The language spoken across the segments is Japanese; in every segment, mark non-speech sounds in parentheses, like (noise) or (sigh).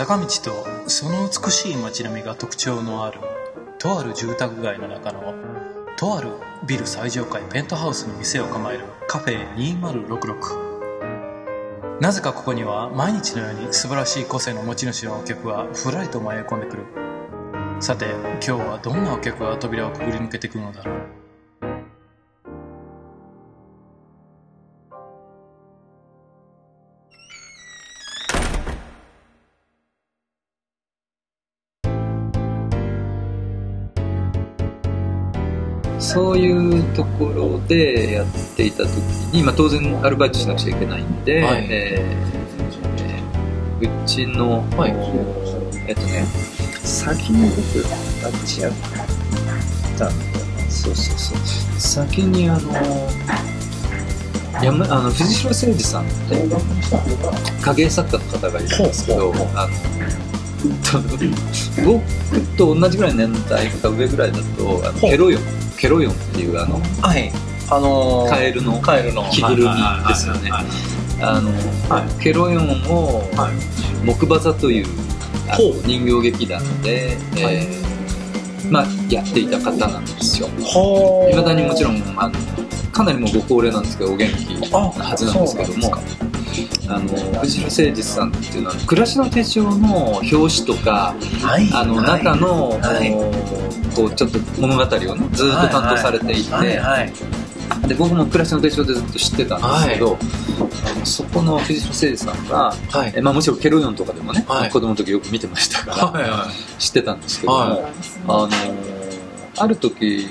坂道とその美しい街並みが特徴のあるとある住宅街の中のとあるビル最上階ペントハウスに店を構えるカフェ2066なぜかここには毎日のように素晴らしい個性の持ち主のお客がふらりと迷い込んでくる。さて今日はどんなお客が扉をくぐり抜けてくるのだろう。そういうところでやっていた時に、まあ、当然アルバイトしなくちゃいけないんで、はい。えーうちの、はい。えっとね先に僕立ち上がったんだ。なそうそうそう。先にあの山あの藤代誠二さんって影絵作家の方がいるんですけどあの僕と同じぐらいの年代か上ぐらいだとあのケロヨン。ケロヨンっていうあのはい。あのカエルのカエルの。着ぐるみですよね。はい。あの、はケロヨンをはい。木馬座という人形劇団で、えーまあ、やっていた方なんですよ。ほいまだにもちろんあのかなりもうご高齢なんですけどお元気なはずなんですけどもあの藤野誠二さんっていうのは暮らしの手帳の表紙とかはいあの中の、はい。こうちょっと物語をねずっと担当されていて、はいはいで僕も暮らしの手帳でずっと知ってたんですけど、あのそこの藤野誠二さんが、はい。えまあ、もちろんケロヨンとかでもね、はい。子供の時よく見てましたから、はいは知ってたんですけども、はい。あのある時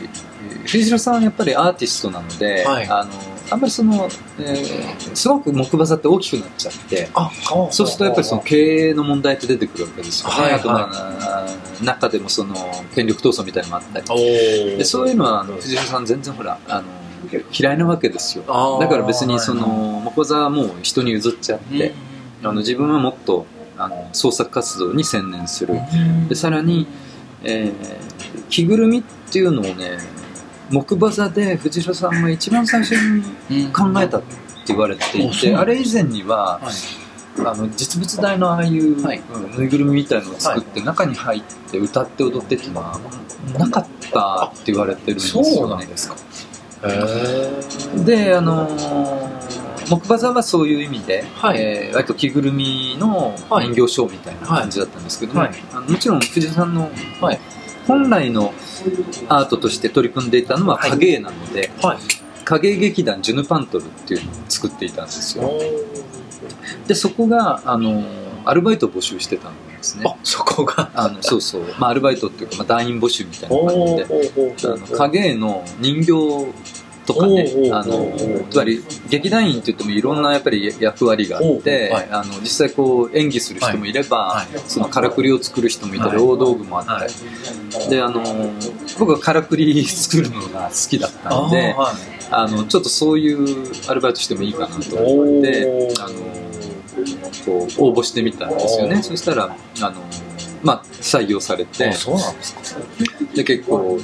藤代さんはやっぱりアーティストなので、はい。あのあんまりその、えーすごく木馬座って大きくなっちゃってあそうするとやっぱりその経営の問題って出てくるわけですよね、はいあとまあ、中でもその権力闘争みたいなのもあったり。おでそういうのはあの藤代さん全然ほらあの嫌いなわけですよ。だから別にその木馬座はもう人に譲っちゃって、あの自分はもっとあの創作活動に専念する、でさらに、えー着ぐるみっていうのをね木馬座で藤代さんが一番最初に考えたって言われていてあれ以前にははい。あの実物大のああいう、はい。うんぬいぐるみみたいのを作って、中に入って歌って踊ってっていうのはなかったって言われてるんですよ。ね。そうなんですか。へであのー木馬座はそういう意味で、はい。えー割と着ぐるみの人形ショーみたいな感じだったんですけども、はい。あのもちろん藤井さんのはい本来のアートとして取り組んでいたのははい影絵なので、はい。影絵劇団ジュヌパントルっていうのを作っていたんですよ。でそこがあのアルバイトを募集してたんですね。あそこが？あのそうそう、まあ、アルバイトっていうか、まあ、団員募集みたいな感じで。影絵の人形とかねあのつまり劇団員って言ってもいろんなやっぱり役割があって、はい。あの実際こう演技する人もいれば、はい。はいそのからくりを作る人もいたり、はい。大道具もあったり、はい。であの僕はからくり作るのが好きだったんではあのちょっとそういうアルバイトしてもいいかなと思ってあのこう応募してみたんですよね。そしたらあの、まあ、採用されて。で結構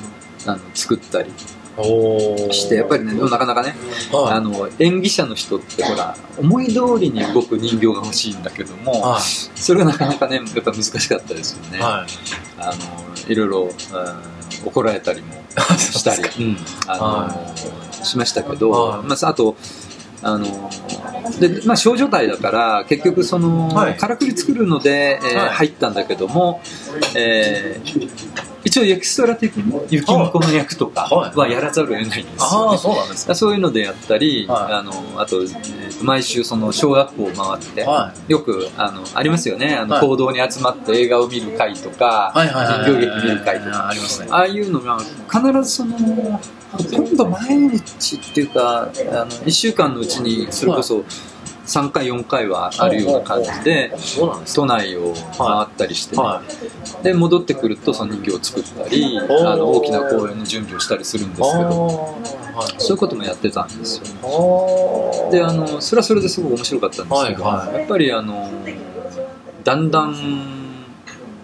あの作ったり。おしてやっぱりねなかなかねあの演技者の人ってほら思い通りに動く人形が欲しいんだけどもはそれがなかなかねやっぱ難しかったですよね、い。はあのいろいろ、うん怒られたりも (laughs) したり、うん。あのはしましたけど、はい。まあ、あとあので、まあ、少女隊だから結局その、はい。からくり作るので、えーはい。入ったんだけども、えー一応エキストラ的に雪ん子の役とかはい。はやらざるを得ないんですよ、ね。ああそうなんですか。そういうのでやったり、はい。あのあと,、毎週その小学校を回って、はよくあのありますよね。あの、はい。行動に集まって映画を見る会とか、はいはいはい。人形劇見る会とか。ありますね。ああいうのが必ずそのほとんど毎日っていうかあの1週間のうちにそれこそ3回4回はあるような感じで都内を回ったりしてで戻ってくるとその人形を作ったりあの大きな公演の準備をしたりするんですけど。はい。そういうこともやってたんですよ。あであのそれはそれですごく面白かったんですけど、やっぱりあのだんだん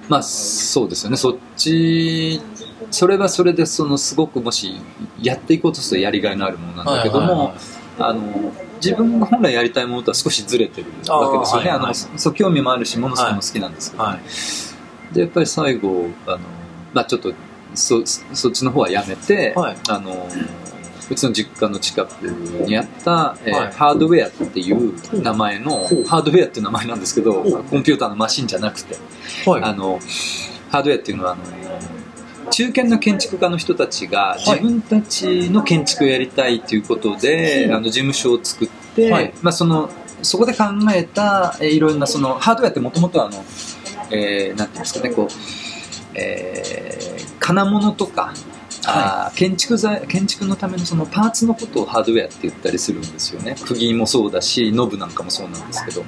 まあそうですよね。そっちそれはそれでそのすごくもしやっていこうとするとやりがいのあるものなんだけども、あの自分が本来やりたいものとは少しずれてるわけですよね。あ、はいはいのそう興味もあるしものすごくも好きなんですけど、はい。でやっぱり最後あの、まあ、ちょっとそそっちの方はやめて、はい。あのうちの実家の近くにあった、えーはい。ハードウェアっていう名前の、ハードウェアっていう名前なんですけどコンピューターのマシンじゃなくてはい。あのハードウェアっていうのはあの中堅の建築家の人たちがい。自分たちの建築をやりたいということで、はい。あの事務所を作って、はい。まあ、そのそこで考えた、えーいろんなそのハードウェアってもともとあの、えーなんていうんですかねこう、えー金物とか、あー建築材建築のためのそのパーツのことをハードウェアって言ったりするんですよね。釘もそうだしノブなんかもそうなんですけど。で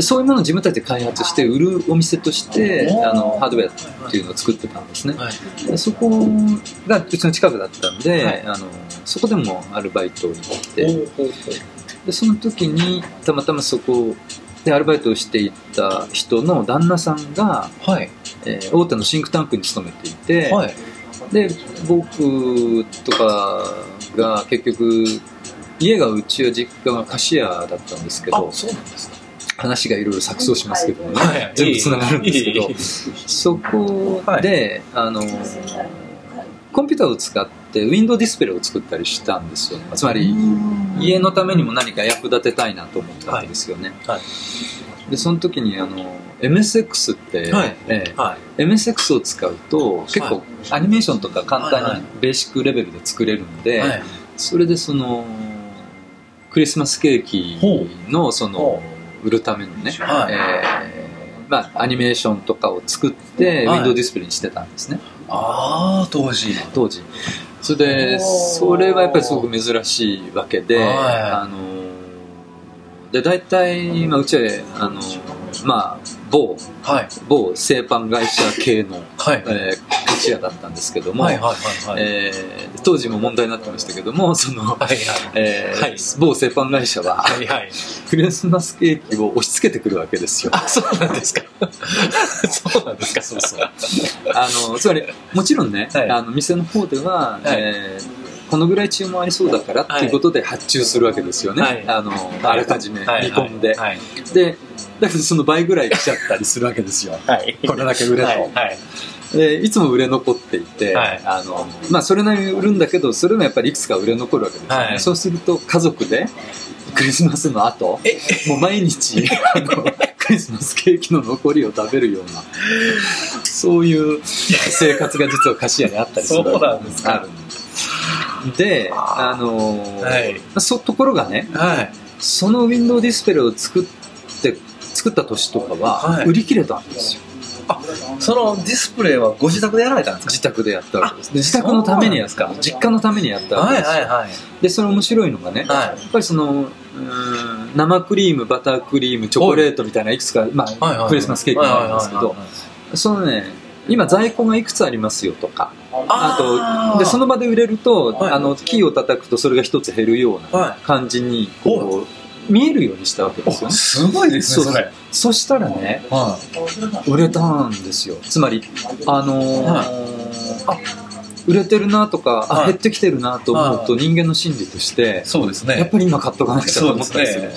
そういうものを自分たちで開発して売るお店としてあのハードウェアっていうのを作ってたんですね。はい。でそこがうちの近くだったんで、はい。あのそこでもアルバイトを行ってでその時にたまたまそこでアルバイトをしていた人の旦那さんが、うはい。えー大手のシンクタンクに勤めていて、はい。で僕とかが結局家がうちは実家が菓子屋だったんですけどあそうなんですか話がいろいろ錯綜しますけどね、はい。全部つながるんですけど。いい。いいそこで、あのコンピューターを使ってウィンドウディスプレイを作ったりしたんですよつまり家のためにも何か役立てたいなと思ったわけですよね、はい。でその時にあの MSX って、はい。えはえ MSX を使うと結構アニメーションとか簡はいはい。単にベーシックレベルで作れるんで、いはい。それでそのクリスマスケーキのそのほ売るためのね、はい。えーまあ、アニメーションとかを作ってウはい。ィンドウディスプレイにしてたんですね、ああ当時。当時。それでそれはやっぱりすごく珍しいわけで、はい。あので大体、まあ、うちはあの、まあ、某はい。某製パン会社系の、はい。えー菓子屋だったんですけども、当時も問題になってましたけども (laughs) その、はいはい。えーはい。某製パン会社ははいはい。(laughs) クリスマスケーキを押し付けてくるわけですよ。あ (laughs) そうなんですか。そうなんですかそうそう。あのつまりもちろんね、はい。あの店の方では、はい。えーこのぐらい注文ありそうだからっていうことで発注するわけですよね、はい。あのあらかじめ見込んで、はい。でだけどその倍ぐらい来ちゃったりするわけですよ。はい。これだけ売れと、はい。はいでいつも売れ残っていて、はい。あのまあ、それなりに売るんだけどそれもやっぱりいくつか売れ残るわけですよね、はい。そうすると家族でクリスマスの後えもう毎日 (laughs) あのクリスマスケーキの残りを食べるようなそういう生活が実は菓子屋にあったりするそうなんですか。あるんであの、はい。そところがねはい。そのウィンドウディスプレイを作って作った年とかははい。売り切れたんですよ、あそのディスプレイはご自宅でやられたんですか？自宅でやったわけです。で自宅のためにやった。実家のためにやったわけはいです。よ、はいはい。でそれ面白いのがね、はやっぱりその生クリームバタークリームチョコレートみたいないくつか、まあはいはいクリスマスケーキがあるんですけどはいはいはいはい。そのね今在庫がいくつありますよとかあとでその場で売れると、はい。あのキーを叩くとそれが一つ減るようなはい。感じにこう見えるようにしたわけですよね。すごいですねそれ。そしたらねは売れたんですよ。つまりあのーはい。あ売れてるなとか、あはい。減ってきてるなと思うとは人間の心理としていそうですね。やっぱり今買っとかなくちゃと思ったりする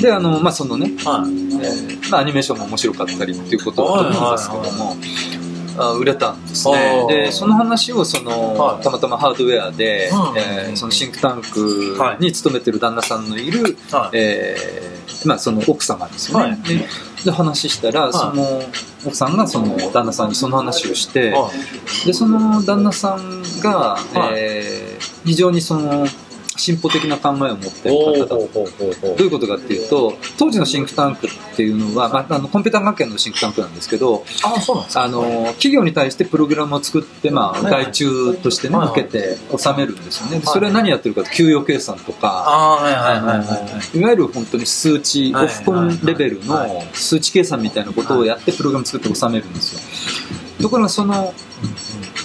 であのまあそのね、はい。えーまあ、アニメーションも面白かったりっていうことだと思うんですけども、あ売れたんですね。でその話をその、はい。たまたまハードウェアで、うん。えーそのシンクタンクに勤めてる旦那さんのいる、はい。えーまあ、その奥様ですよね、はい。でで話したら、い。その奥さんがその旦那さんにその話をして、はい。でその旦那さんが、はい。えー非常にその進歩的な考えを持っている方だどういうことかっていうと当時のシンクタンクっていうのは、まあ、あのコンピューター学研のシンクタンクなんですけどあの企業に対してプログラムを作って、まあ、外注として、ね受けて納めるんですよね。それは何やってるかと給与計算とか、いわゆる本当に数値、はいオフコンレベルのはい数値計算みたいなことをやってプログラム作って納めるんですよ。ところがその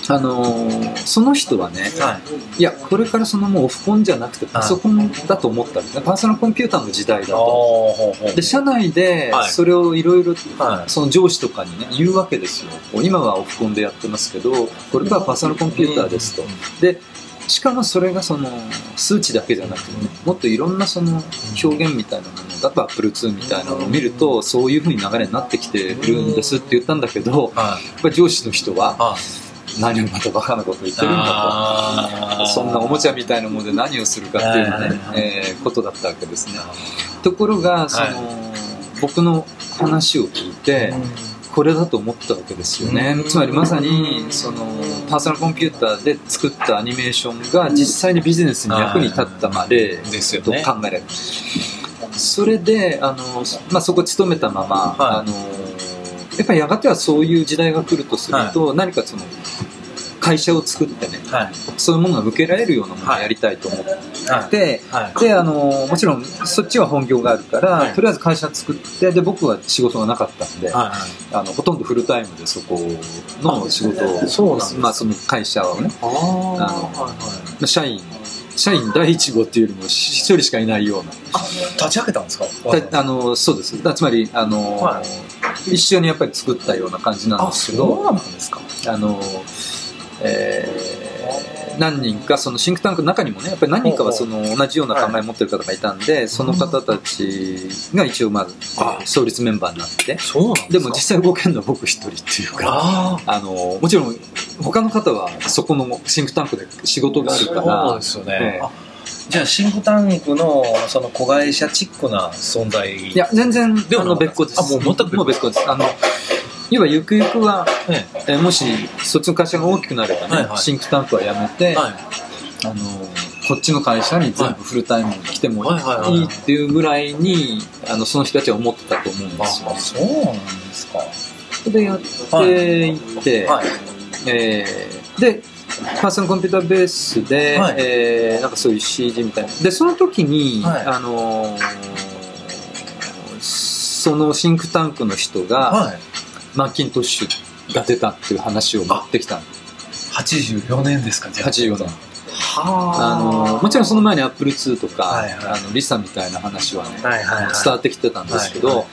あのーその人はねはい。いやこれからそのもうオフコンじゃなくてパソコンだと思ったんですね。パーソナルコンピューターの時代だと。で社内ではい。それをいろいろはい。その上司とかにね言うわけですよ。今はオフコンでやってますけどこれからパーソナルコンピューターですと。でしかもそれがその数値だけじゃなくてねもっといろんなその表現みたいなものだと Apple2 みたいなのを見るとそういう風に流れになってきてるんですって言ったんだけどやはい。っぱり上司の人はあ何をまたバカなこと言ってるんだと。そんなおもちゃみたいなもので何をするかっていうね、えーことだったわけですね。ところがその、はい僕の話を聞いて、これだと思ったわけですよね、うん。つまりまさにそのパーソナルコンピューターで作ったアニメーションが実際にビジネスに役に立ったまでと考えられる、それであの、まあ、そこ勤めたまま、はい。あのやっぱりやがてはそういう時代が来るとすると、何かその会社を作ってねはい。そういうものが受けられるようなものをやりたいと思って、はい。はい。であのもちろんそっちは本業があるから、はい。とりあえず会社作ってで僕は仕事がなかったんで、はあのほとんどフルタイムでそこの仕事をそうなんですか。まあ、その会社をねいああの社員社員第1号っていうよりも一人しかいないような。立ち上げたんですか？だあのそうです。だつまりあの、は一緒にやっぱり作ったような感じなんあですけどそうなんですか。あの、えー何人かそのシンクタンクの中にもねやっぱり何人かはその同じような考えを持ってる方がいたんで、その方たちが一応まずあ創立メンバーになってでも実際動けるのは僕一人っていうかああのもちろん他の方はそこのシンクタンクで仕事があるかそうらですよね、じゃあシンクタンクのその子会社チックな存在。いや全然もなかった別個です。あもう全く別個もう別個です。あの要はゆくゆくは、ええ。ーもしそっちの会社が大きくなればね、はいはい。シンクタンクはやめて、はい。あのこっちの会社に全部フルタイムに来てもいい,、はいはいはい。はいっていうぐらいにあのその人たちは思ってたと思うんであすよ。そうなんですか。それでやっていって、はい。えーでパーソナルコンピューターベースで、はい。えーなんかそういう CG みたいな。でその時に、はい。あのーそのシンクタンクの人が、はい。マッキントッシュが出たっていう話を持ってきたの。84年ですかじゃあ。84年。はあ。のもちろんその前に Apple2 とか、はいはい。あのリサみたいな話はね、はいはいはい。伝わってきてたんですけど、はいは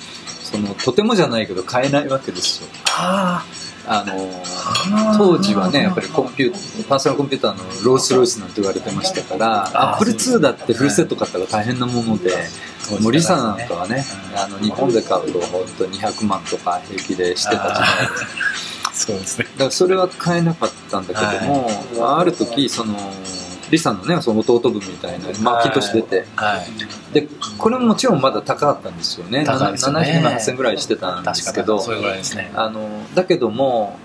そのとてもじゃないけど買えないわけですよ。ああのー当時はねやっぱりコンピューパーソナルコンピューターのロースロイスなんて言われてましたからあー Apple2 だってフルセット買ったら大変なもので、もうリサなんかはね、あの日本で買うと本当に200万とか平気でしてた時代で。そうですね。だからそれは買えなかったんだけども、ある時そのリサのねその弟分みたいなマッキントッシュ出て、はい。でこれももちろんまだ高かったんですよね。高いですよね。70万8000ぐらいしてたんですけど。そうぐらいですね。あのだけども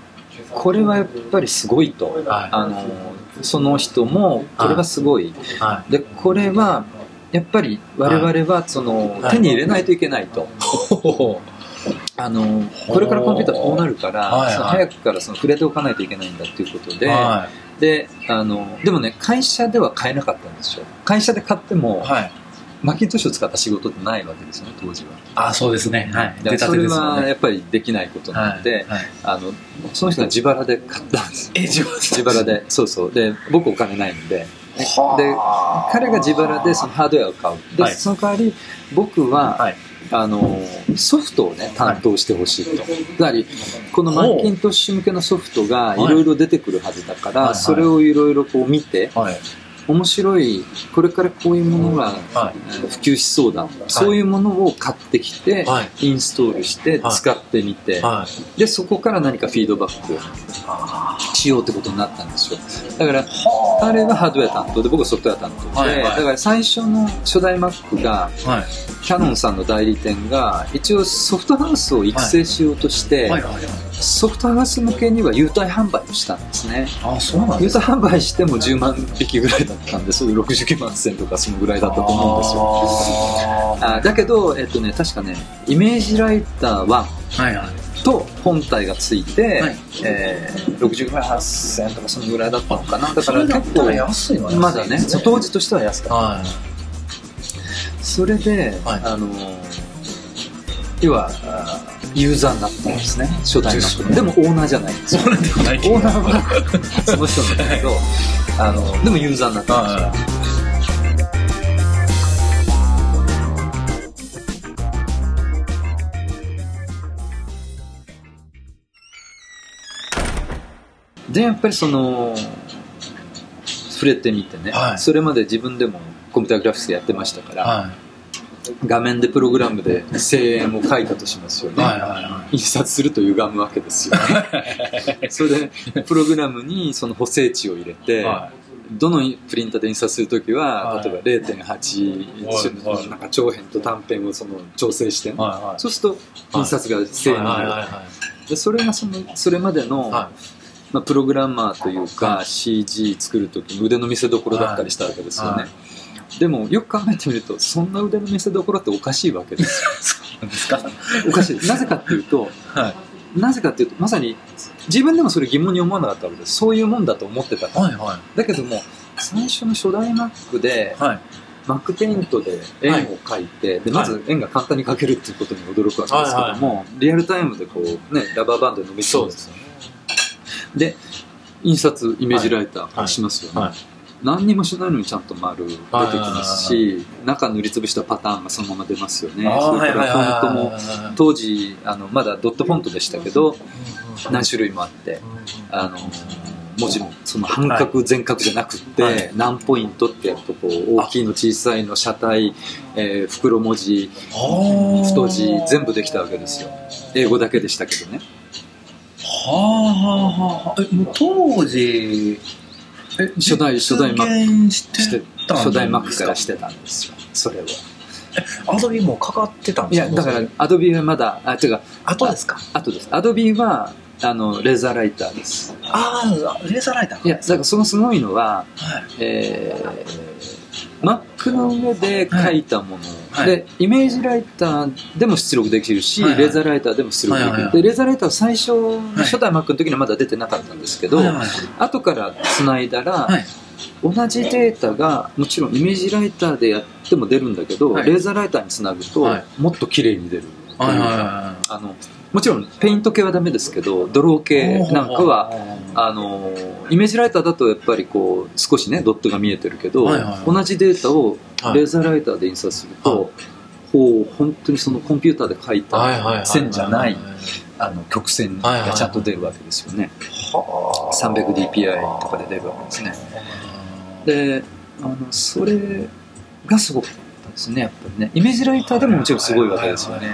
これはやっぱりすごいと、はい。あのその人もこれはすごい、はでこれはやっぱり我々はその、はい。手に入れないといけないと、い。(laughs) あのこれからコンピューターこうなるから、その早くからその触れておかないといけないんだっていうことで、はであのでもね会社では買えなかったんですよ。会社で買っても、いはい。マッキントッシュを使った仕事ってないわけですよね当時は。あそうですね。はい。それはやっぱりできないことなはので、いはい。あのその人が自腹で買ったんですえ自分自腹で。そうそう。で僕お金ないんで。ではあ。彼が自腹でそのハードウェアを買う。で、はい。その代わり僕は、はいあのソフトをね担当してほしいと、つまりこのマッキントッシュ向けのソフトがい。ろいろ出てくるはずだから、それをいろいろこう見てはい面白いこれからこういうものが普及しそうだ、そういうものを買ってきて、はい。インストールしてはい。使ってみて、はい。でそこから何かフィードバックしようってことになったんですよ。だから彼はハードウェア担当で僕はソフトウェア担当で、はいはい。だから最初の初代 Mac がキャノンさんの代理店が一応ソフトハウスを育成しようとして、はい。はいソフトハウス向けには優待販売をしたんですね。あそうなん優待販売しても10万匹ぐらいだったんです。69万1000とかそのぐらいだったと思うんですよ。ああだけど、えっとね、確かねイメージライター1ーはいはい。と本体がついて、はい。えー、60万8000とかそのぐらいだったのかな。だかそら結構安いのは安いまだね当時としては安かった。はい。それで、はい。あの要はあユーザーになったんですね。初代の。でもオーナーじゃないんですよ。そうなんではないけど。オーナーはその人なんだけどあのでもユーザーになったんですよ。はでやっぱりその触れてみてね、はい。それまで自分でもコンピューターグラフィックスやってましたから、は画面でプログラムで声援を書いたとしますよい。ね、はいはいは印刷すると歪むわけですよね (laughs) それでプログラムにその補正値を入れて、い。はどのプリンターで印刷するときは、はい例えば0.8、はいなんか長辺と短辺をその調整して。はいはい。そうすると印刷が正になる、はでそれがそのそれまでの、まあ、プログラマーというか、CG 作るときの腕の見せ所だったりしたわけですよね、はいでもよく考えてみるとそんな腕の見せ所っておかしいわけですよい。(laughs) そうなんですか？おかしいなぜかっていうとはい。なぜかっていうとまさに自分でもそれ疑問に思わなかったわけですそういうもんだと思ってたからはいはだけども最初の初代 Mac でい。はい。Mac ペイントで円を描いて、でまず円が簡単に描けるっていうことに驚くわけですけども、リアルタイムでこうねラバーバンドで伸びそうですよね。で印刷イメージライターしますよね、はい。何にもしないのにちゃんと丸出てきますはいし中塗りつぶしたパターンがそのまま出ますよね。それからフォントもは当時あのまだドットフォントでしたけどい何種類もあってあの文字もその半は角全角じゃなくって、はい。何ポイントってやるとこう大きいの小さいの車体、えー袋文字太字全部できたわけですよ。英語だけでしたけどね。はあはあはあ当時え初代初代 Mac 実現しして初代 Mac かからしてたんですよ。それを。アドビもかかってたんいですか？やだからアドビはまだあ違う。後ですか？あとです。アドビはあのレーザーライターです。ああレーザーライターいやだからそのすごいのははい。えー、Mac の上で書いたもの、はい。でイメージライターでも出力できるし、はいはい。レーザーライターでも出力できる、はいはいはい。でレーザーライターは最初の初代 Mac の時にはまだ出てなかったんですけど、はいはい後から繋いだら、はい。同じデータがもちろんイメージライターでやっても出るんだけど、はい。レーザーライターにつなぐと、はい。もっと綺麗に出る、あのもちろんペイント系はダメですけどドローい系なんかはああのイメージライターだとやっぱりこう少しねドットが見えてるけど、はいはいはい。同じデータをはい。レーザーライターで印刷すると、こう本当にそのコンピューターで書いはいはいはいた線じゃないはあの曲線はい。はいはいがちゃんと出るわけですよね、はあ。300dpi とかで出るわけですね。であのそれがすごかったですねやっぱりね。イメージライターでももちろんすごいわけですよね。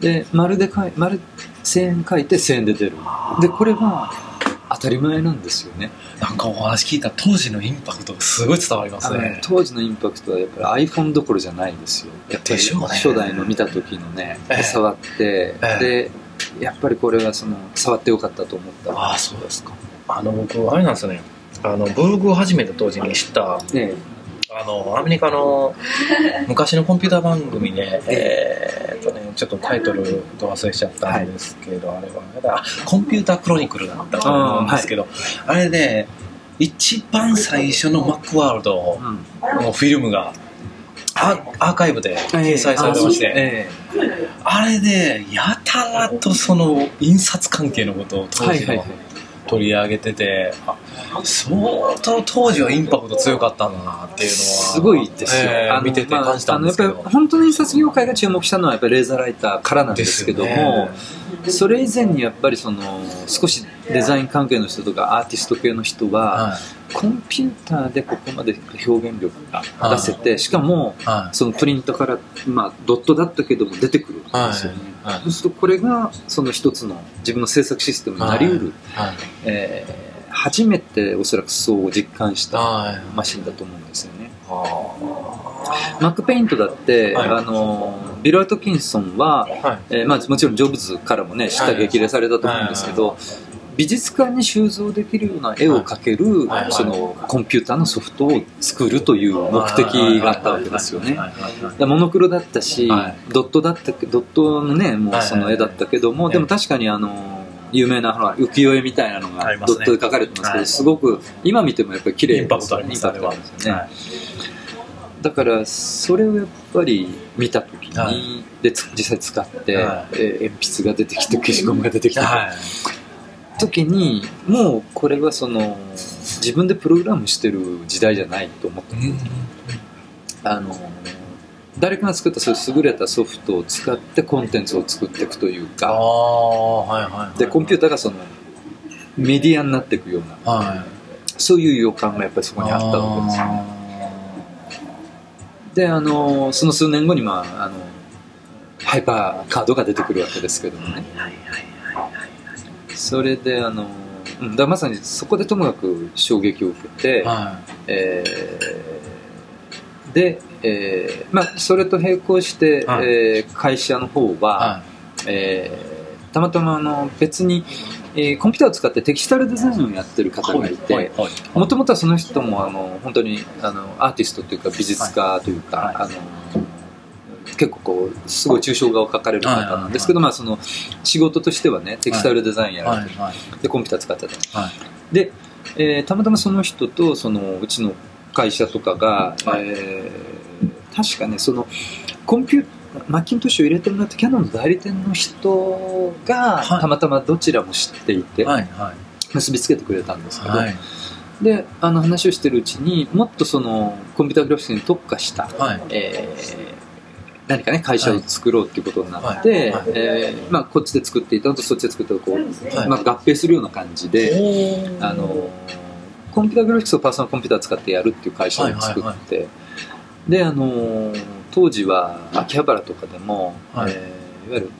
で丸で書い丸線円書いて線で出る。でこれは当たり前なんですよね。なんかお話聞いた当時のインパクトがすごい伝わりますね。当時のインパクトはやっぱり iPhone どころじゃないですよ。やっぱり初代の見た時のね、ええ。触って、ええ。でやっぱりこれはその触ってよかったと思った。ああそうですか。あの僕あれなんですよね。あのブログを始めた当時に知ったねあのアメリカの昔のコンピューター番組で、えーっとね、ちょっとタイトルと忘れちゃったんですけど、あれはあれだコンピュータークロニクルだったと思うんですけどあ,、れで一番最初のマックワールドうん。のフィルムがアアーカイブで掲載されてまして、えあれでやたらとその印刷関係のことをえ当時のはいはいはい取り上げてて、あ相当当時はインパクト強かったんだなっていうのはすごいですよ、えー見ててまあ感じたんですけど、あのやっぱり本当に印刷業界が注目したのはやっぱりレーザーライターからなんですけども、それ以前にやっぱりその少しデザイン関係の人とかアーティスト系の人は、はコンピューターでここまで表現力が出せて、しかもい。はそのプリントから、まあ、ドットだったけども出てくるんですよね、いはい。そうするとこれがその一つの自分の制作システムになりうる、はい。えー初めておそらくそう実感したはい。マシンだと思うんですよね。はマックペイントだって、はい。あのビル・アトキンソンは、えーまあ、もちろんジョブズからもね舌激励されたと思うんですけど、美術館に収蔵できるような絵を描ける、そのコンピューターのソフトを作るという目的があったわけですよね。モノクロだったし、はい。ドットだったけドットのねもうその絵だったけども、はい。でも確かにあの有名な浮世絵みたいなのがドットで描かれてますけど、はい。すごく今見てもやっぱり綺麗インパクトありますインパクトありますよね、はい。だからそれをやっぱり見た時に、はい。でつ実際使って、はえー鉛筆が出てきて消しゴムが出てきて、はい時にもうこれはその自分でプログラムしてる時代じゃないと思って。うんあの誰かが作ったそういう優れたソフトを使ってコンテンツを作っていくというあか。あはいはいはいでコンピューターがそのメディアになっていくような。はそういう予感がやっぱりそこにあったわけです。よねであのその数年後に、まあ、あのハイパーカードが出てくるわけですけどもねそれであの、うん、だまさにそこでともかく衝撃を受けて、はい、えー、で、えーまあ、それと並行して、はい、えー、会社の方は、はい、えー、たまたまあの別にえー、コンピューターを使ってテキスタルデザインをやってる方がいてもともとはその人もあの本当にあのアーティストというか美術家というか、はい、あの結構こうすごい抽象画を描かれる方なんですけど、まあ、その仕事としてはねテキスタイルデザインやるでコンピューター使ってた、で、えー、たまたまその人とそのうちの会社とかが、えー、確かねそのコンピューマッキントッシュを入れてもらったキャノンの代理店の人が、たまたまどちらも知っていて、結びつけてくれたんですけど、であの話をしてるうちにもっとそのコンピューターグラフィックスに特化した、はい、えー、何かね会社を作ろうっていうことになって、はい、えー、まあ、こっちで作っていたのとそっちで作ったこう、はい、まあ、合併するような感じであのコンピューターグラフィックスをパーソナルコンピューター使ってやるっていう会社を作って、であの当時は秋葉原とかでも、はい、えー、いわゆる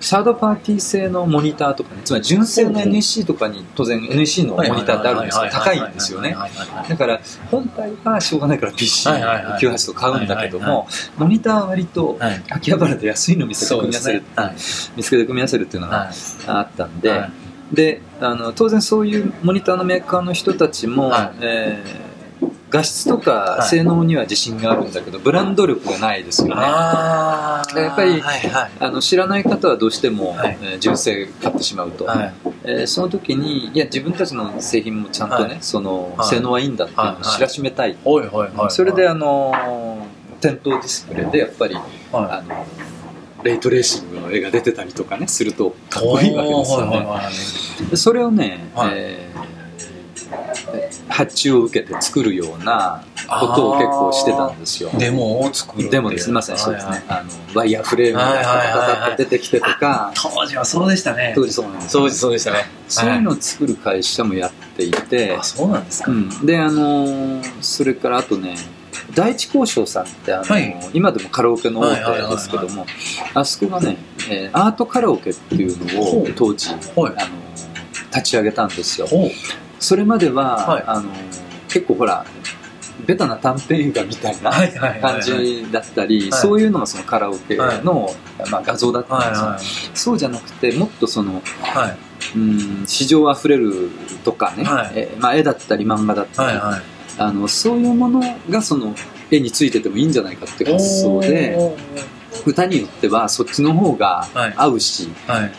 サードパーティー製のモニターとかね、つまり純正の NEC とかに当然 NEC のモニターってあるんですけど、高いんですよね。だから本体はしょうがないから PC98 と買うんだけども、モニターは割と秋葉原で安いの見つけて組み合わせる、見つけて組み合わせるっていうのがあったんで、で、あの当然そういうモニターのメーカーの人たちも、えー画質とか性能には自信があるんだけど、ブランド力がないですよね。やっぱり、はいはい、あの知らない方はどうしても、はい、えー、純正買ってしまうと、はい、えー、その時にいや自分たちの製品もちゃんとね、はい、その性能はいいんだっていうのを知らしめたい、それであの店頭ディスプレイでやっぱり、あのレイトレーシングの絵が出てたりとかねするとかっこいいわけですよね。それをね、えー発注を受けて作るようなことを結構してたんですよ。デモを作るデモですみませんそうですね、あのワイヤーフレームが出てきてとか、当時はそうでしたね。当時そうなんです、当時そうでしたね。そういうのを作る会社もやっていて、あそうなんですか、であのそれからあとね第一交渉さんってあの、はい、今でもカラオケの大手ですけども、あそこがね、えー、アートカラオケっていうのを当時、あの立ち上げたんですよそれまでは、はい、あの結構ほらベタな短編映画みたいな感じだったり、そういうのがそのカラオケの、はい、まあ、画像だったんですよ、はいはい、そうじゃなくてもっとその、はい、うん市場あふれるとかね、はい、えまあ、絵だったり漫画だったり、はいはい、あのそういうものがその絵についててもいいんじゃないかっていう発想で歌によってはそっちの方が合うし、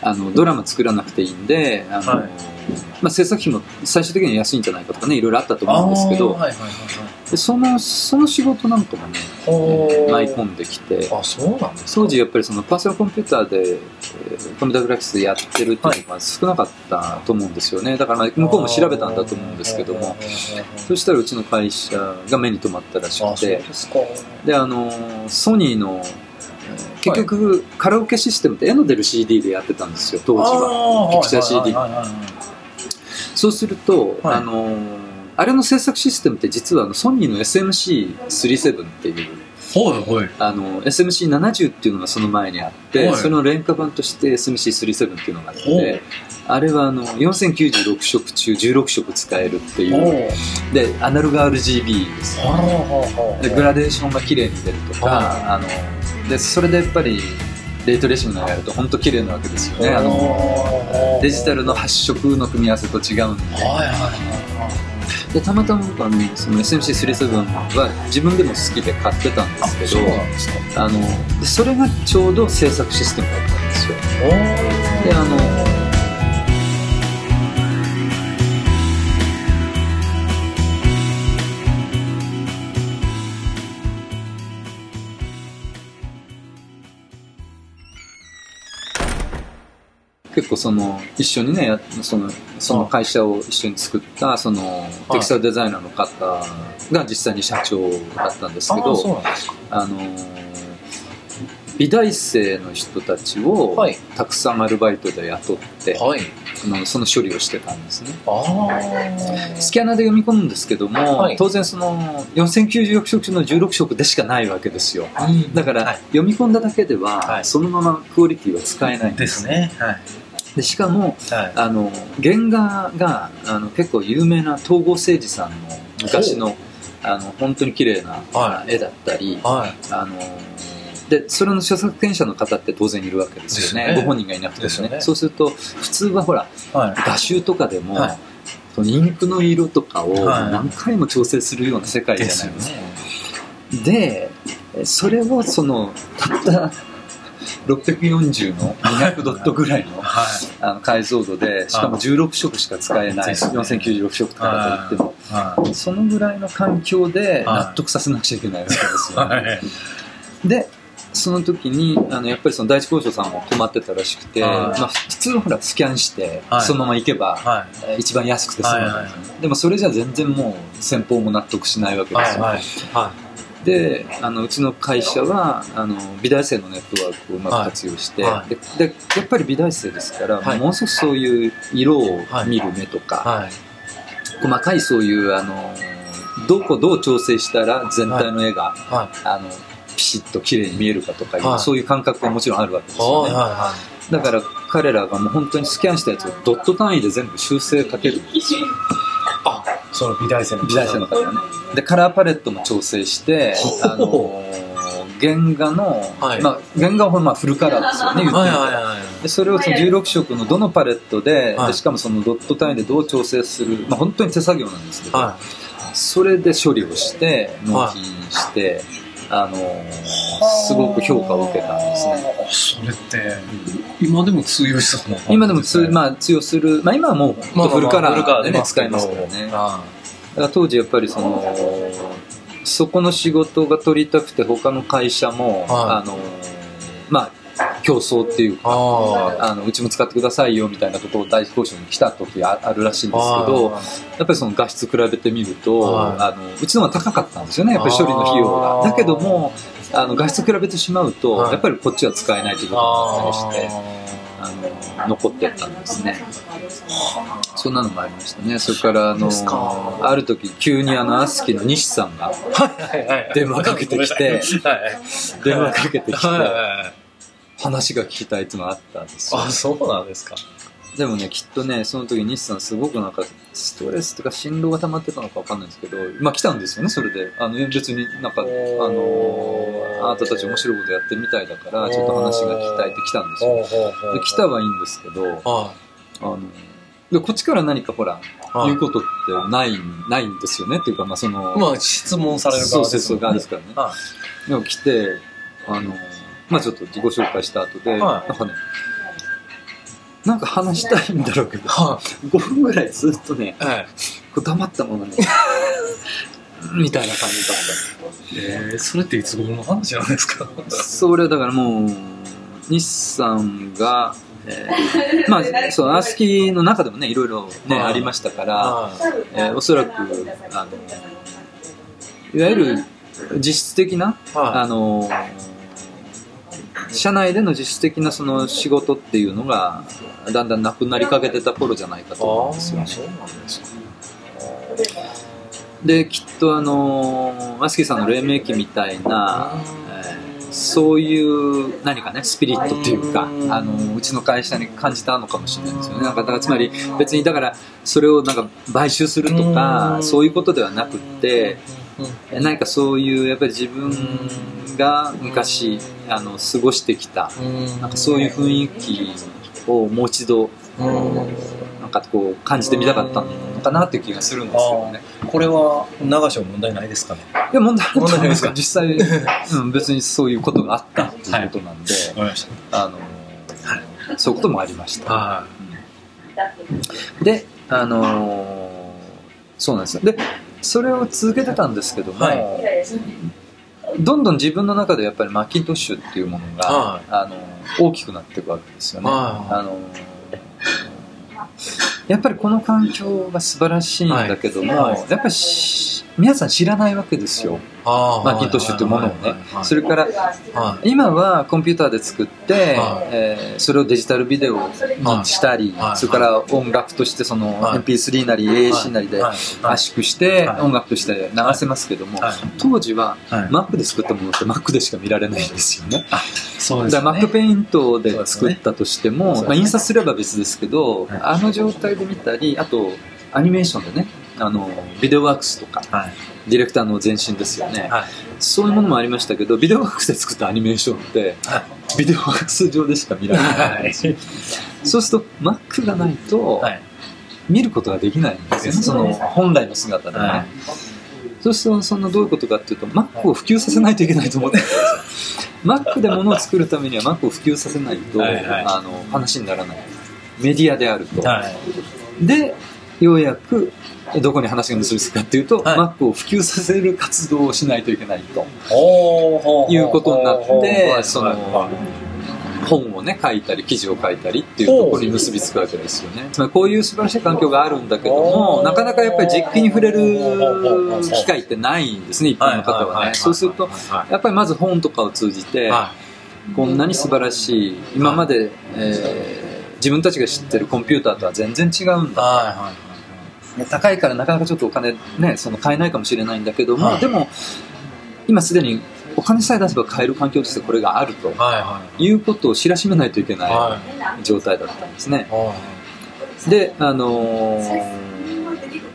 あのドラマ作らなくていいんであの、まあ、制作費も最終的には安いんじゃないかとかねいろいろあったと思うんですけど、はいはいはいはい、でそのその仕事なんかもね、えー、舞い込んできてあそうなんです当時やっぱりそのパーソナルコンピューターで、えー、コンピューターグラフィックスでやってるっていうのが少なかったと思うんですよね。だからまあ向こうも調べたんだと思うんですけどもそしたらうちの会社が目に留まったらしくてであのソニーの結局、カラオケシステムって絵の出る CD でやってたんですよ当時は。ピクチャー CD そうすると、はい、あのあれの制作システムって実はあのソニーの SMC37 っていうはいはい、あの SMC70 っていうのがその前にあって、はい、それの廉価版として SMC37 っていうのがあってあれはあの4096色中16色使えるっていうでアナログ RGB です、ね、でグラデーションが綺麗に出るとかあのでそれでやっぱりレイトレーシングのやると本当綺麗なわけですよね。あのデジタルの発色の組み合わせと違うんで,、はいはいはい、でたまたま僕はねその SMC37 は自分でも好きで買ってたんですけどあのそれがちょうど制作システムだったんですよ。であの構その一緒にねそのその会社を一緒に作ったそのテキスタルデザイナーの方が実際に社長だったんですけどあの美大生の人たちをたくさんアルバイトで雇って、はい、あのその処理をしてたんですね。あスキャナーで読み込むんですけども、はい。当然その4096色中の16色でしかないわけですよ。だから、はい。読み込んだだけでは、はい。そのままクオリティは使えないんでですすね。はい。でしかもはい。あの原画があの結構有名な東郷誠司さんの昔のあの本当に綺麗なは絵だったり、はい。あのでそれの著作権者の方って当然いるわけですよね。ね。ご本人がいなくてもね。ですよね。そうすると普通はほらはい。画集とかでも、インクの色とかをはい。何回も調整するような世界じゃないですか、ね。でそれをそのたった640の200ドットぐらいの (laughs) はい。あの解像度でしかも16色しか使えないね。4096色とかだと言っても。はそのぐらいの環境ではい。納得させなくちゃいけないわけですい。よ、(laughs) はい。でその時にあのやっぱりその第一交渉さんも困ってたらしくて、はい。まあ、普通はほらスキャンしてはい。そのまま行けば、はえー一番安くて済むはい。はい。でもそれじゃ全然もう先方も納得しないわけい。ですよ、はい。はであのうちの会社はあの美大生のネットワークをうまく活用して、はい。ででやっぱり美大生ですから、はい。ものすごくそういう色を見る目とか、はい。細かいそういうあのどこどう調整したら全体の絵が、はあのピシッと綺麗に見えるかとかいう、はい。そういう感覚はもちろんあるわけですい。よね、はだから彼らがもう本当にスキャンしたやつをドット単位で全部修正かける。あ、その美大生の美大生の方がね。でカラーパレットも調整してあの原画の、はい。まあ、原画はまあフルカラーですよね言ってみはいたらはいはい。でそれをその16色のどのパレットで,、はい。でしかもそのドット単位でどう調整する、まあ、本当に手作業なんですけど、はそれで処理をして納品して、あのすごく評価を受けたんですね。ね。それって、今でも通用しそうな今でもつ、あ、まあ、通用する、まあ、今はもうまあフルカラーで、ね出使いますからね。だかあら当時やっぱりそのそこの仕事が取りたくて他の会社も、はい。あのまあ競争っていうかああのうちも使ってくださいよみたいなところを大交渉に来た時ああるらしいんですけどやっぱりその画質比べてみると、はい。あのうちの方が高かったんですよねやっぱり処理の費用が。だけどもあの画質比べてしまうと、はい。やっぱりこっちは使えないということになったりしてああの残ってったんですね。そんなのもありましたね。それからあのある時急にあのアスキーの西さんがはいはいはい電話かけてきてはい電話かけてきて話が聞きたいっていうのがあったんですよ。あそうなんですか。でもねきっとねその時西さんすごくなんかストレスとか心労が溜まってたのかわかんないんですけどまあ来たんですよねそれで。あの別になんかあのあなたたち面白いことやってるみたいだからちょっと話が聞きたいって来たんですよ。で来たはいいんですけどはあのでこっちから何かほら、言うことってないないんですよね。っていうかまあその、まあ質問されるそうそうそう側ですからね。はでも来てあのまあちょっと自己紹介した後で、はい。なんかねなんか話したいんだろうけどは5分ぐらいずっとねいはいこう黙ったままね (laughs) みたいな感じだっえー、それっていつ頃の話なんですか？たそれはだからもう日産がえーまあ、そう、アースキーの中でもね、いろいろね、はい。ありましたから、はえーおそらく、あの、いわゆる実質的な、あの、社内での実質的なその仕事っていうのが、だんだんなくなりかけてた頃じゃないかいと思うんですよね。できっとあの、アスキーさんの黎明期みたいな、えーそういう何かね、スピリットっていうか、うんあの、うちの会社に感じたのかもしれないですよね。なんか、だからつまり別にだから、それをなんか買収するとか、うんそういうことではなくって、うん。何かそういうやっぱり自分が昔、あの、過ごしてきた、うん。なんかそういう雰囲気をもう一度、うん。なんかこう感じてみたかったのかなっていう気がするんですよね。これは流しは問題ないですかね？いや、問題問題ないですか？実際、(laughs) うん、別にそういうことがあったっていうことなんで、わかりましあの、そういうこともありました。たはで、あのーそうなんですよ。で、それを続けてたんですけども、はい。どんどん自分の中でやっぱりマッキントッシュっていうものが、はい。あの大きくなっていくわけですよね。はい。あのやっぱりこの環境が素晴らしいんだけども、はい。やっぱりし皆さん知らないわけですよ。あマーキントッシュっていうものをね。それれからはい。今はコンピューターで作って、はい。えーそれをデジタルビデオにしたり、はい。それから音楽としてそのはい。MP3 なり AAC なりではい。圧縮してはい。音楽として流せますけども、はい。当時ははい。Mac で作ったものって Mac でしか見られないんですよね。そうだから Mac ペイントで作ったとしても、まあ、印刷すれば別ですけど、はい。あの状態で見たりあとアニメーションでねあのビデオワークスとかはい。ディレクターの前身ですよね、はい。そういうものもありましたけどビデオワークスで作ったアニメーションってはビデオワークス上でしか見られない、はい。そうすると Mac がないとはい。見ることができないんですよね、その本来の姿でね、はい。そうするとそんなどういうことかっていうと Mac を普及させないといけないと思ってるんですよ。Mac で物を作るためには Mac を普及させないと、はいはい。あの話にならない。メディアであると、はい。でようやくどこに話が結びつくかっていうと、はい。Mac を普及させる活動をしないといけないと。いうことになってはいそのはい。本をね書いたり記事を書いたりっていうところに結びつくわけですよね。つまりこういう素晴らしい環境があるんだけどもなかなかやっぱり実機に触れる機会ってないんですね一般の方はいはいはいはいはねそうするとはやっぱりまず本とかを通じてい。はこんなに素晴らしい今まで、えー自分たちが知ってるコンピューターとは全然違うんいだはい。で高いからなかなかちょっとお金ねその買えないかもしれないんだけども、はい。でも今すでにお金さえ出せば買える環境としてこれがあるとはいうことを知らしめないといけなはい。状態だったんですね。はであのー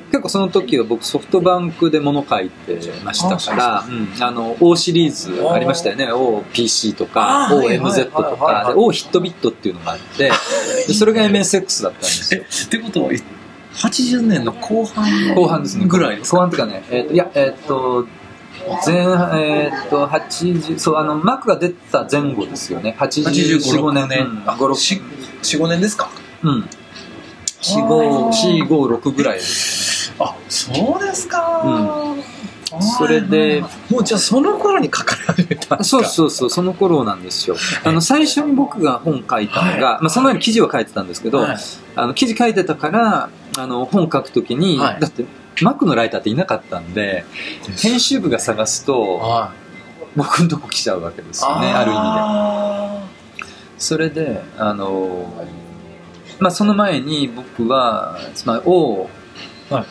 結構その時は僕ソフトバンクで物書いてましたからうんあの O シリーズありましたよね。OPC とか OMZ とか。で O ヒットビットっていうのがあって (laughs) でそれが MSX だったんですよ。えってことは80年の後半後半ですね。ぐらいです後半っていうかね、えーといやえっ、と前えっ、と80そうあのマークが出た前後ですよね。85 85年。年。うん。あ5 45年。ですか？うん。4556ぐらいですあそうですか、それでもうじゃあその頃に書かれ始めたんですか？そうそうそうその頃なんですよ。あの最初に僕が本書いたのが、まあ、その前に記事は書いてたんですけど、はい。あの記事書いてたからあの本書くときに、はい。だってマックのライターっていなかったんで編集部が探すとはい。僕のとこ来ちゃうわけですよねある意味で。あそれであのまあその前に僕はつまり O はい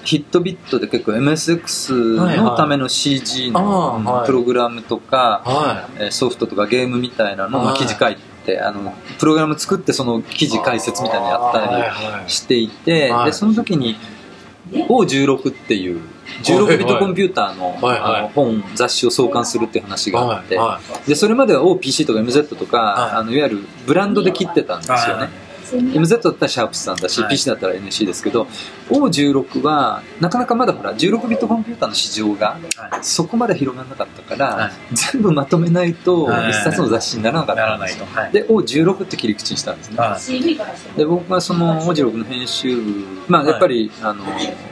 ヒットビットで結構 MSX のための CG のプログラムとかソフトとかゲームみたいなのを記事書いてあのプログラム作ってその記事解説みたいなのやったはいりはい。していてはい。でその時に O16 っていう16ビットコンピューターのあの本雑誌を創刊するっていう話があってはでそれまでは OPC とか MZ とか、はい。あのいわゆるブランドで切ってたんですよね、はい MZ だったらシャープさんだし、はい。PC だったら NC ですけど O16 はなかなかまだほら16ビットコンピューターの市場がはい。そこまで広がらなかったから、はい。全部まとめないとはい。一冊の雑誌にならなかったんですよ。ないと。はい。で O16 って切り口にしたんですね。はい。で僕がその O16 の編集部まあやっぱり、あの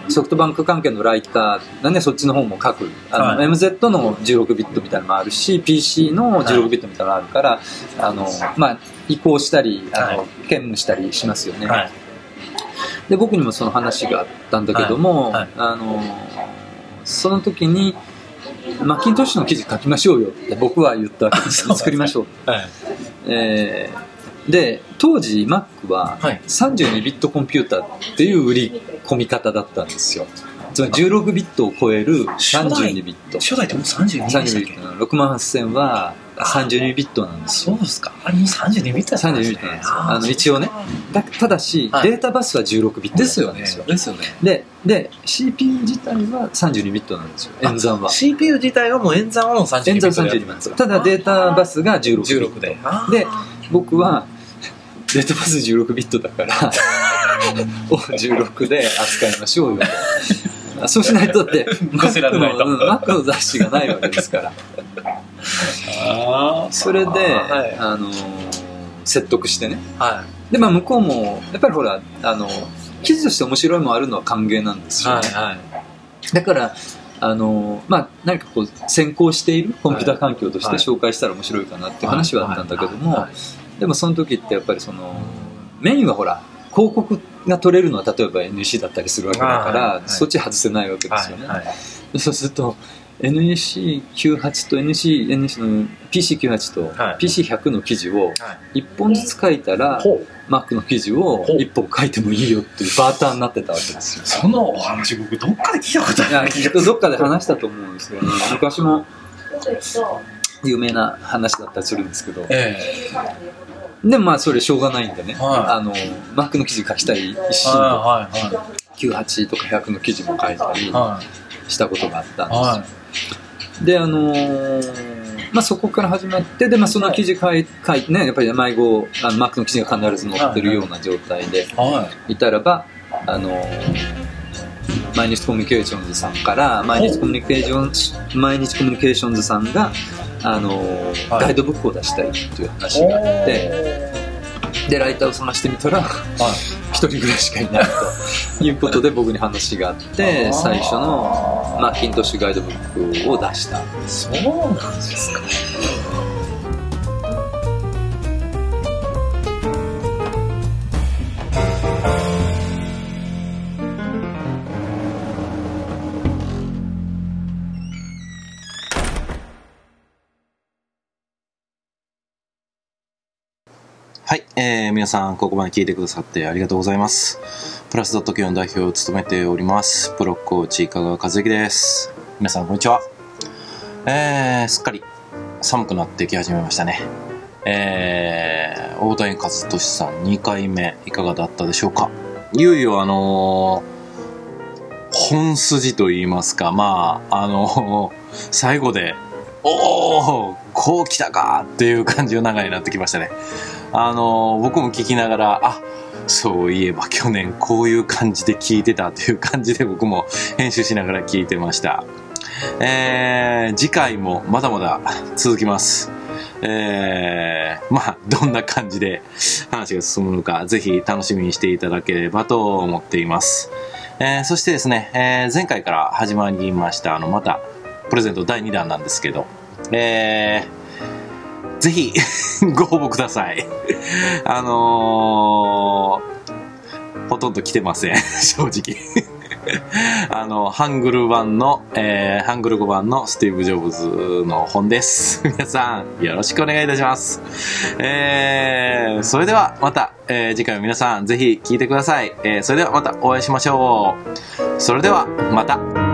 ソフトバンク関係のライターがねそっちの方も書くあの、はい。MZ の16ビットみたいなのもあるし PC の16ビットみたいなのもあるから、あのまあ移行したりあの、はい。兼務したりしますよね、はい。で僕にもその話があったんだけども、はい。はい。あのその時にマッキントッシュの記事書きましょうよって僕は言ったわけです。(laughs) 作りましょう。はい。えーで当時 Mac ははい。32ビットコンピューターっていう売り込み方だったんですよ。つまり16ビットを超える32ビット。初代ってもう32でしたっ32ビけット。の6万8000は32ビットなんですよ。そうですか。あれもう32ビットだったん32ですね。ビットなんですよ。あの一応ね。だただし、はい。データバスは16ビットですよ。ね。ですよね。でで CPU 自体は32ビットなんですよ。演算は。CPU 自体はもう演算はもう32ビ演算ットでや32ビット。ただデータバスが16ビット。16で。で僕はデータバス16ビットだから (laughs) を16で扱いましょうよ。と (laughs) そうしないとだって載せられないと Mac のうん Mac の雑誌がないわけですからあそれで、はい。あのー説得してね。はでまあ向こうもやっぱりほらあの記事として面白いもあるのは歓迎なんですよ、いはいはい。だからあのまあ、何かこう先行しているコンピューター環境としてはい。紹介したら面白いかなって話はあったんだけども、でもその時ってやっぱりそのメインはほら広告が取れるのは例えば NEC だったりするわけだから、そっち外せないわけですよね、そうすると NEC98 と NC, の PC98 とはい。PC100 の記事をはい。1本ずつ書いたら、ほう。Mac の記事をほう。1本書いてもいいよっていうバーターになってたわけですよ。そのお話僕どっかで聞いたこといや、ある。きっとどっかで話したと思うんですよね。昔も有名な話だったりするんですけど。えでもまあそれしょうがないんでね。はい。あの、Mac の記事書きたい一え心ではいは98とか100の記事も書いたりいはい。したことがあったんですよ。はで、あのーまあ、そこから始まって、で、まあ、その記事書い書いてね、やっぱり迷子、あの、マックの記事が必ず載ってるような状態でいはい。たらば、あのー毎日コミュニケーションズさんから、毎日コミュニケーション、毎日コミュニケーションズさんが、あのーはい。ガイドブックを出したいっていう話があって、で、ライターを探してみたら、はい。一人ぐらいしかいないということで僕に話があって、最初のマッキントッシュガイドブックを出した。そうなんですか皆さん、ここまで聞いてくださってありがとうございます。プラスドット教の代表を務めております、プロコーチ、香川和之です。皆さん、こんにちは。えー、すっかり寒くなってき始めましたね。えー、大谷和俊さん2回目、いかがだったでしょうか？いよいよ、あのー本筋と言いますか、まあ、あのー最後で、おおこう来たかっていう感じの流れになってきましたね。あの僕も聞きながら、あそういえば去年こういう感じで聞いてたという感じで僕も編集しながら聞いてました。えー、次回もまだまだ続きます。えー、まあ、どんな感じで話が進むのか、ぜひ楽しみにしていただければと思っています。えー、そしてですね、えー前回から始まりました、あの、また、プレゼント第2弾なんですけど、えー、ぜひ (laughs) ご応募ください。あのー、ほとんど来てません、(laughs) 正直。(laughs) あの、ハングル版の、えー、ハングル語版のスティーブ・ジョブズの本です。皆さん、よろしくお願いいたします。えー、それではまた、えー次回も皆さん、ぜひ聞いてください。えーそれではまたお会いしましょう。それでは、また。